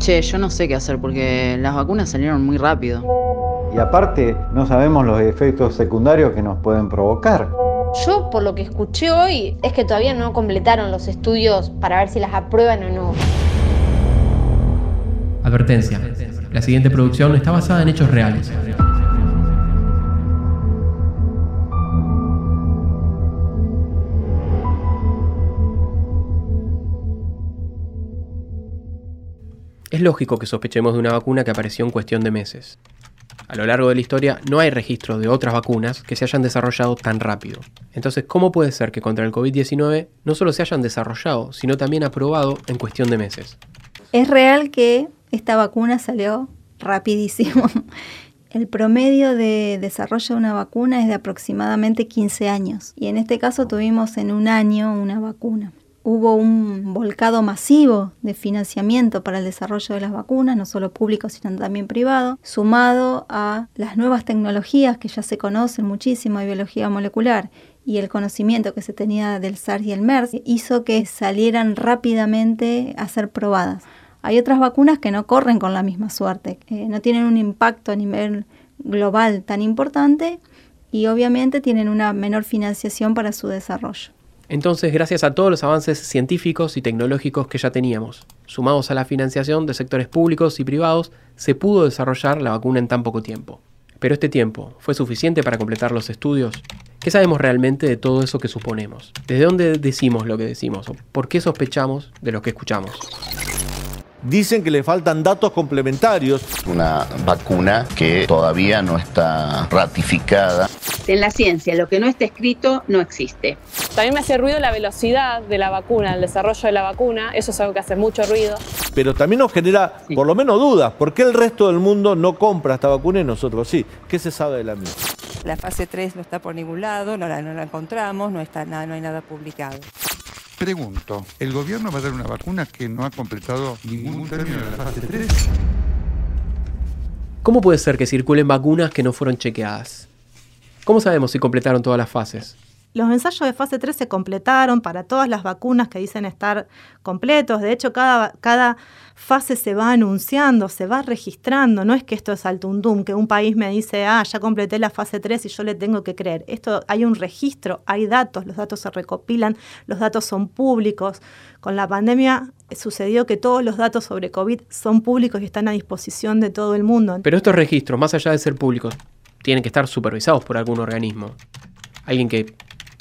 Che, yo no sé qué hacer porque las vacunas salieron muy rápido. Y aparte, no sabemos los efectos secundarios que nos pueden provocar. Yo, por lo que escuché hoy, es que todavía no completaron los estudios para ver si las aprueban o no. Advertencia. La siguiente producción está basada en hechos reales. Es lógico que sospechemos de una vacuna que apareció en cuestión de meses. A lo largo de la historia no hay registros de otras vacunas que se hayan desarrollado tan rápido. Entonces, ¿cómo puede ser que contra el COVID-19 no solo se hayan desarrollado, sino también aprobado en cuestión de meses? Es real que esta vacuna salió rapidísimo. El promedio de desarrollo de una vacuna es de aproximadamente 15 años y en este caso tuvimos en un año una vacuna. Hubo un volcado masivo de financiamiento para el desarrollo de las vacunas, no solo público, sino también privado, sumado a las nuevas tecnologías que ya se conocen muchísimo de biología molecular y el conocimiento que se tenía del SARS y el MERS, hizo que salieran rápidamente a ser probadas. Hay otras vacunas que no corren con la misma suerte, no tienen un impacto a nivel global tan importante y obviamente tienen una menor financiación para su desarrollo. Entonces, gracias a todos los avances científicos y tecnológicos que ya teníamos, sumados a la financiación de sectores públicos y privados, se pudo desarrollar la vacuna en tan poco tiempo. Pero este tiempo, ¿fue suficiente para completar los estudios? ¿Qué sabemos realmente de todo eso que suponemos? ¿Desde dónde decimos lo que decimos? ¿O por qué sospechamos de lo que escuchamos? Dicen que le faltan datos complementarios. Una vacuna que todavía no está ratificada. En la ciencia, lo que no está escrito no existe. También me hace ruido la velocidad de la vacuna, el desarrollo de la vacuna. Eso es algo que hace mucho ruido. Pero también nos genera, por lo menos, dudas. ¿Por qué el resto del mundo no compra esta vacuna y nosotros sí? ¿Qué se sabe de la misma? La fase 3 no está por ningún lado, no la, no la encontramos, no, está nada, no hay nada publicado. Pregunto, ¿el gobierno va a dar una vacuna que no ha completado ningún término de la fase 3? ¿Cómo puede ser que circulen vacunas que no fueron chequeadas? ¿Cómo sabemos si completaron todas las fases? Los ensayos de fase 3 se completaron para todas las vacunas que dicen estar completos. De hecho, cada, cada fase se va anunciando, se va registrando. No es que esto es al tundum, que un país me dice, ah, ya completé la fase 3 y yo le tengo que creer. Esto hay un registro, hay datos, los datos se recopilan, los datos son públicos. Con la pandemia sucedió que todos los datos sobre COVID son públicos y están a disposición de todo el mundo. Pero estos registros, más allá de ser públicos, tienen que estar supervisados por algún organismo. Alguien que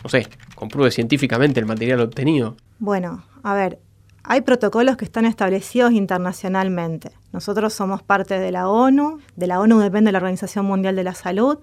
no sé, compruebe científicamente el material obtenido. Bueno, a ver, hay protocolos que están establecidos internacionalmente. Nosotros somos parte de la ONU, de la ONU depende la Organización Mundial de la Salud,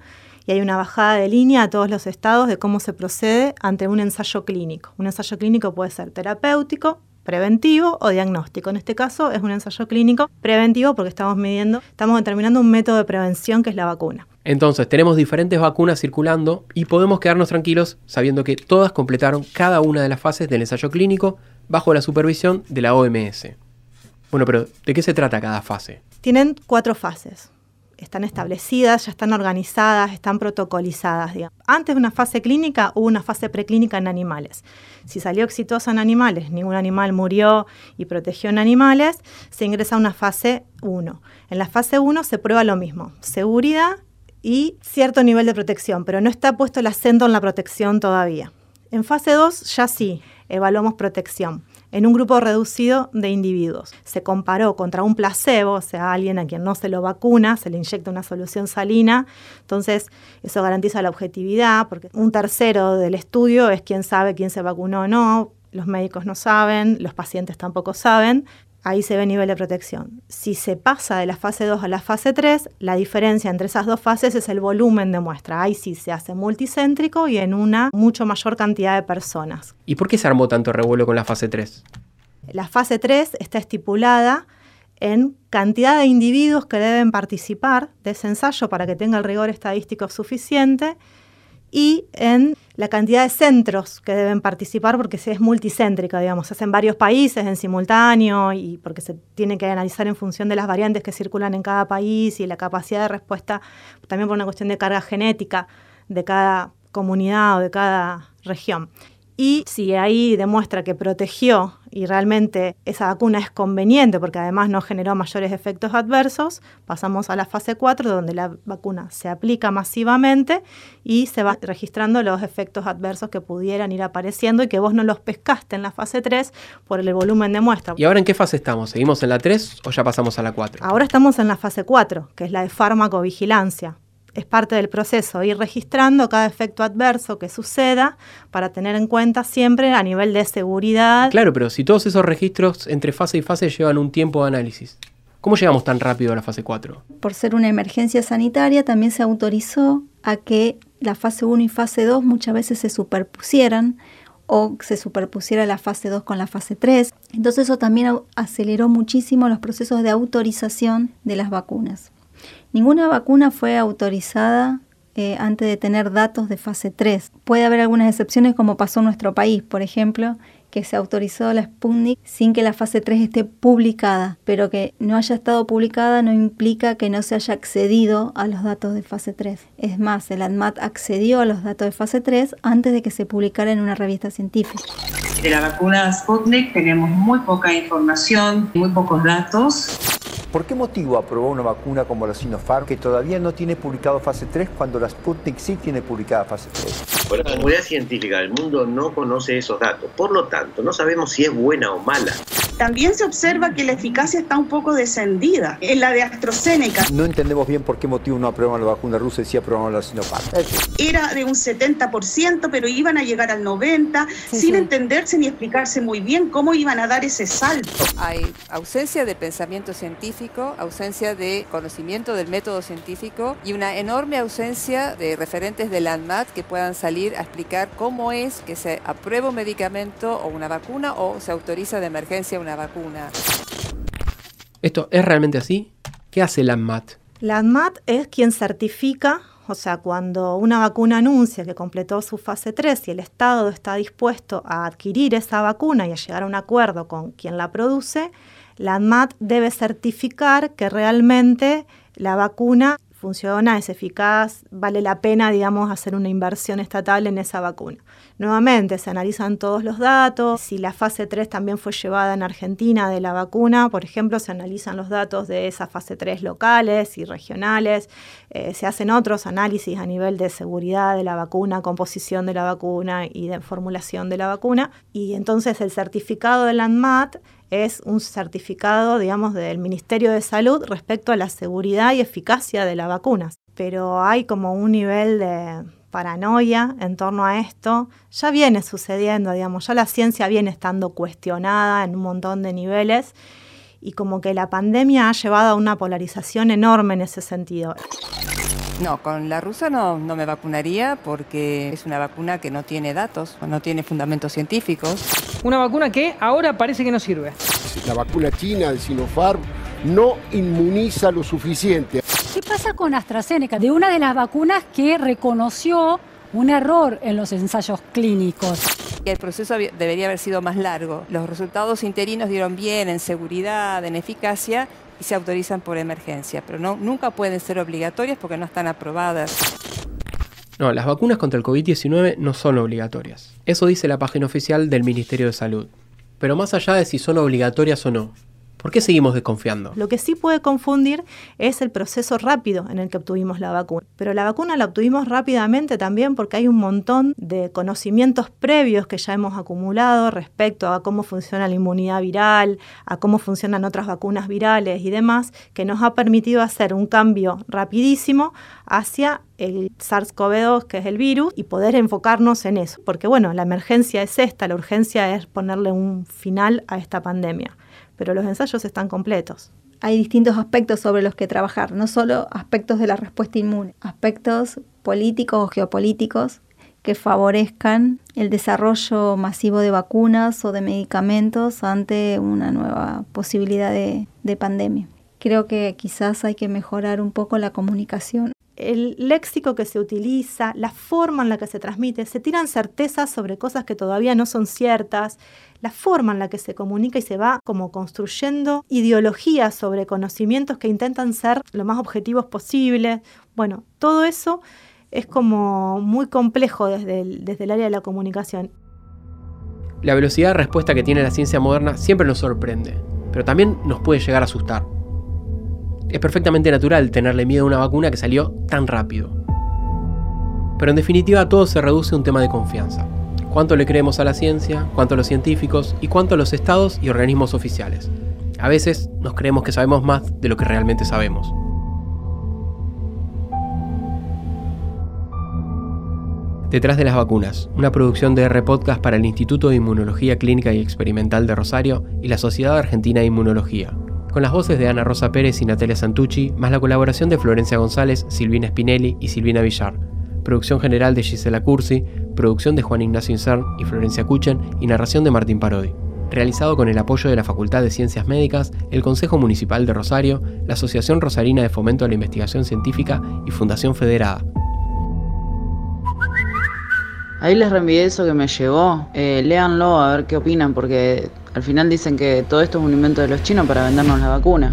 y hay una bajada de línea a todos los estados de cómo se procede ante un ensayo clínico. Un ensayo clínico puede ser terapéutico, preventivo o diagnóstico. En este caso es un ensayo clínico preventivo porque estamos midiendo, estamos determinando un método de prevención que es la vacuna. Entonces, tenemos diferentes vacunas circulando y podemos quedarnos tranquilos sabiendo que todas completaron cada una de las fases del ensayo clínico bajo la supervisión de la OMS. Bueno, pero ¿de qué se trata cada fase? Tienen cuatro fases. Están establecidas, ya están organizadas, están protocolizadas. Antes de una fase clínica hubo una fase preclínica en animales. Si salió exitosa en animales, ningún animal murió y protegió en animales, se ingresa a una fase 1. En la fase 1 se prueba lo mismo, seguridad y cierto nivel de protección, pero no está puesto el acento en la protección todavía. En fase 2 ya sí, evaluamos protección en un grupo reducido de individuos. Se comparó contra un placebo, o sea, alguien a quien no se lo vacuna, se le inyecta una solución salina, entonces eso garantiza la objetividad, porque un tercero del estudio es quien sabe quién se vacunó o no, los médicos no saben, los pacientes tampoco saben, ahí se ve el nivel de protección. Si se pasa de la fase 2 a la fase 3, la diferencia entre esas dos fases es el volumen de muestra. Ahí sí se hace multicéntrico y en una mucho mayor cantidad de personas. ¿Y por qué se armó tanto revuelo con la fase 3? La fase 3 está estipulada en cantidad de individuos que deben participar de ese ensayo para que tenga el rigor estadístico suficiente y en la cantidad de centros que deben participar porque es multicéntrica, digamos, hace en varios países en simultáneo y porque se tiene que analizar en función de las variantes que circulan en cada país y la capacidad de respuesta, también por una cuestión de carga genética de cada comunidad o de cada región. y si ahí demuestra que protegió y realmente esa vacuna es conveniente porque además no generó mayores efectos adversos, pasamos a la fase 4 donde la vacuna se aplica masivamente y se va registrando los efectos adversos que pudieran ir apareciendo y que vos no los pescaste en la fase 3 por el volumen de muestra. ¿Y ahora en qué fase estamos? ¿Seguimos en la 3 o ya pasamos a la 4? Ahora estamos en la fase 4, que es la de farmacovigilancia es parte del proceso ir registrando cada efecto adverso que suceda para tener en cuenta siempre a nivel de seguridad. Claro, pero si todos esos registros entre fase y fase llevan un tiempo de análisis, ¿cómo llegamos tan rápido a la fase 4? Por ser una emergencia sanitaria, también se autorizó a que la fase 1 y fase 2 muchas veces se superpusieran o se superpusiera la fase 2 con la fase 3. Entonces eso también aceleró muchísimo los procesos de autorización de las vacunas. Ninguna vacuna fue autorizada eh, antes de tener datos de fase 3. Puede haber algunas excepciones como pasó en nuestro país, por ejemplo, que se autorizó la Sputnik sin que la fase 3 esté publicada, pero que no haya estado publicada no implica que no se haya accedido a los datos de fase 3. Es más, el ANMAT accedió a los datos de fase 3 antes de que se publicara en una revista científica. De la vacuna Sputnik tenemos muy poca información, muy pocos datos. ¿Por qué motivo aprobó una vacuna como la Sinopharm que todavía no tiene publicado fase 3 cuando la Sputnik sí tiene publicada fase 3? Bueno, la comunidad científica del mundo no conoce esos datos, por lo tanto, no sabemos si es buena o mala. También se observa que la eficacia está un poco descendida en la de AstraZeneca. No entendemos bien por qué motivo no aprobaron la vacuna rusa y sí aprobaron la Sinopharm. Era de un 70%, pero iban a llegar al 90% sin entenderse ni explicarse muy bien cómo iban a dar ese salto. Hay ausencia de pensamiento científico, ausencia de conocimiento del método científico y una enorme ausencia de referentes del ANMAT que puedan salir a explicar cómo es que se aprueba un medicamento o una vacuna o se autoriza de emergencia una vacuna. ¿Esto es realmente así? ¿Qué hace la ANMAT? La ANMAT es quien certifica, o sea, cuando una vacuna anuncia que completó su fase 3 y el Estado está dispuesto a adquirir esa vacuna y a llegar a un acuerdo con quien la produce, la ANMAT debe certificar que realmente la vacuna funciona, es eficaz, vale la pena, digamos, hacer una inversión estatal en esa vacuna. Nuevamente, se analizan todos los datos, si la fase 3 también fue llevada en Argentina de la vacuna, por ejemplo, se analizan los datos de esa fase 3 locales y regionales, eh, se hacen otros análisis a nivel de seguridad de la vacuna, composición de la vacuna y de formulación de la vacuna, y entonces el certificado del ANMAT es un certificado, digamos, del Ministerio de Salud respecto a la seguridad y eficacia de las vacunas. Pero hay como un nivel de paranoia en torno a esto. Ya viene sucediendo, digamos, ya la ciencia viene estando cuestionada en un montón de niveles y como que la pandemia ha llevado a una polarización enorme en ese sentido. No, con la rusa no, me vacunaría porque es una vacuna que no tiene datos, no tiene fundamentos científicos. Una vacuna que ahora parece que no sirve. La vacuna china, el Sinopharm, no inmuniza lo suficiente. ¿Qué pasa con AstraZeneca? De una de las vacunas que reconoció un error en los ensayos clínicos. El proceso debería haber sido más largo. Los resultados interinos dieron bien en seguridad, en eficacia y se autorizan por emergencia, pero no, nunca pueden ser obligatorias porque no están aprobadas. No, las vacunas contra el COVID-19 no son obligatorias. Eso dice la página oficial del Ministerio de Salud. Pero más allá de si son obligatorias o no, ¿Por qué seguimos desconfiando? Lo que sí puede confundir es el proceso rápido en el que obtuvimos la vacuna. Pero la vacuna la obtuvimos rápidamente también porque hay un montón de conocimientos previos que ya hemos acumulado respecto a cómo funciona la inmunidad viral, a cómo funcionan otras vacunas virales y demás, que nos ha permitido hacer un cambio rapidísimo hacia el SARS-CoV-2, que es el virus, y poder enfocarnos en eso. Porque bueno, la emergencia es esta, la urgencia es ponerle un final a esta pandemia pero los ensayos están completos. Hay distintos aspectos sobre los que trabajar, no solo aspectos de la respuesta inmune, aspectos políticos o geopolíticos que favorezcan el desarrollo masivo de vacunas o de medicamentos ante una nueva posibilidad de, de pandemia. Creo que quizás hay que mejorar un poco la comunicación el léxico que se utiliza, la forma en la que se transmite, se tiran certezas sobre cosas que todavía no son ciertas, la forma en la que se comunica y se va como construyendo ideologías sobre conocimientos que intentan ser lo más objetivos posible. Bueno, todo eso es como muy complejo desde desde el área de la comunicación. La velocidad de respuesta que tiene la ciencia moderna siempre nos sorprende, pero también nos puede llegar a asustar. Es perfectamente natural tenerle miedo a una vacuna que salió tan rápido. Pero en definitiva todo se reduce a un tema de confianza. Cuánto le creemos a la ciencia, cuánto a los científicos y cuánto a los estados y organismos oficiales. A veces nos creemos que sabemos más de lo que realmente sabemos. Detrás de las vacunas, una producción de R Podcast para el Instituto de Inmunología Clínica y Experimental de Rosario y la Sociedad Argentina de Inmunología, con las voces de Ana Rosa Pérez y Natalia Santucci, más la colaboración de Florencia González, Silvina Spinelli y Silvina Villar, producción general de Gisela Cursi, producción de Juan Ignacio Incern y Florencia Cuchen y narración de Martín Parodi. Realizado con el apoyo de la Facultad de Ciencias Médicas, el Consejo Municipal de Rosario, la Asociación Rosarina de Fomento a la Investigación Científica y Fundación Federada. Ahí les reenvié eso que me llegó. Eh, léanlo a ver qué opinan, porque al final dicen que todo esto es un invento de los chinos para vendernos la vacuna.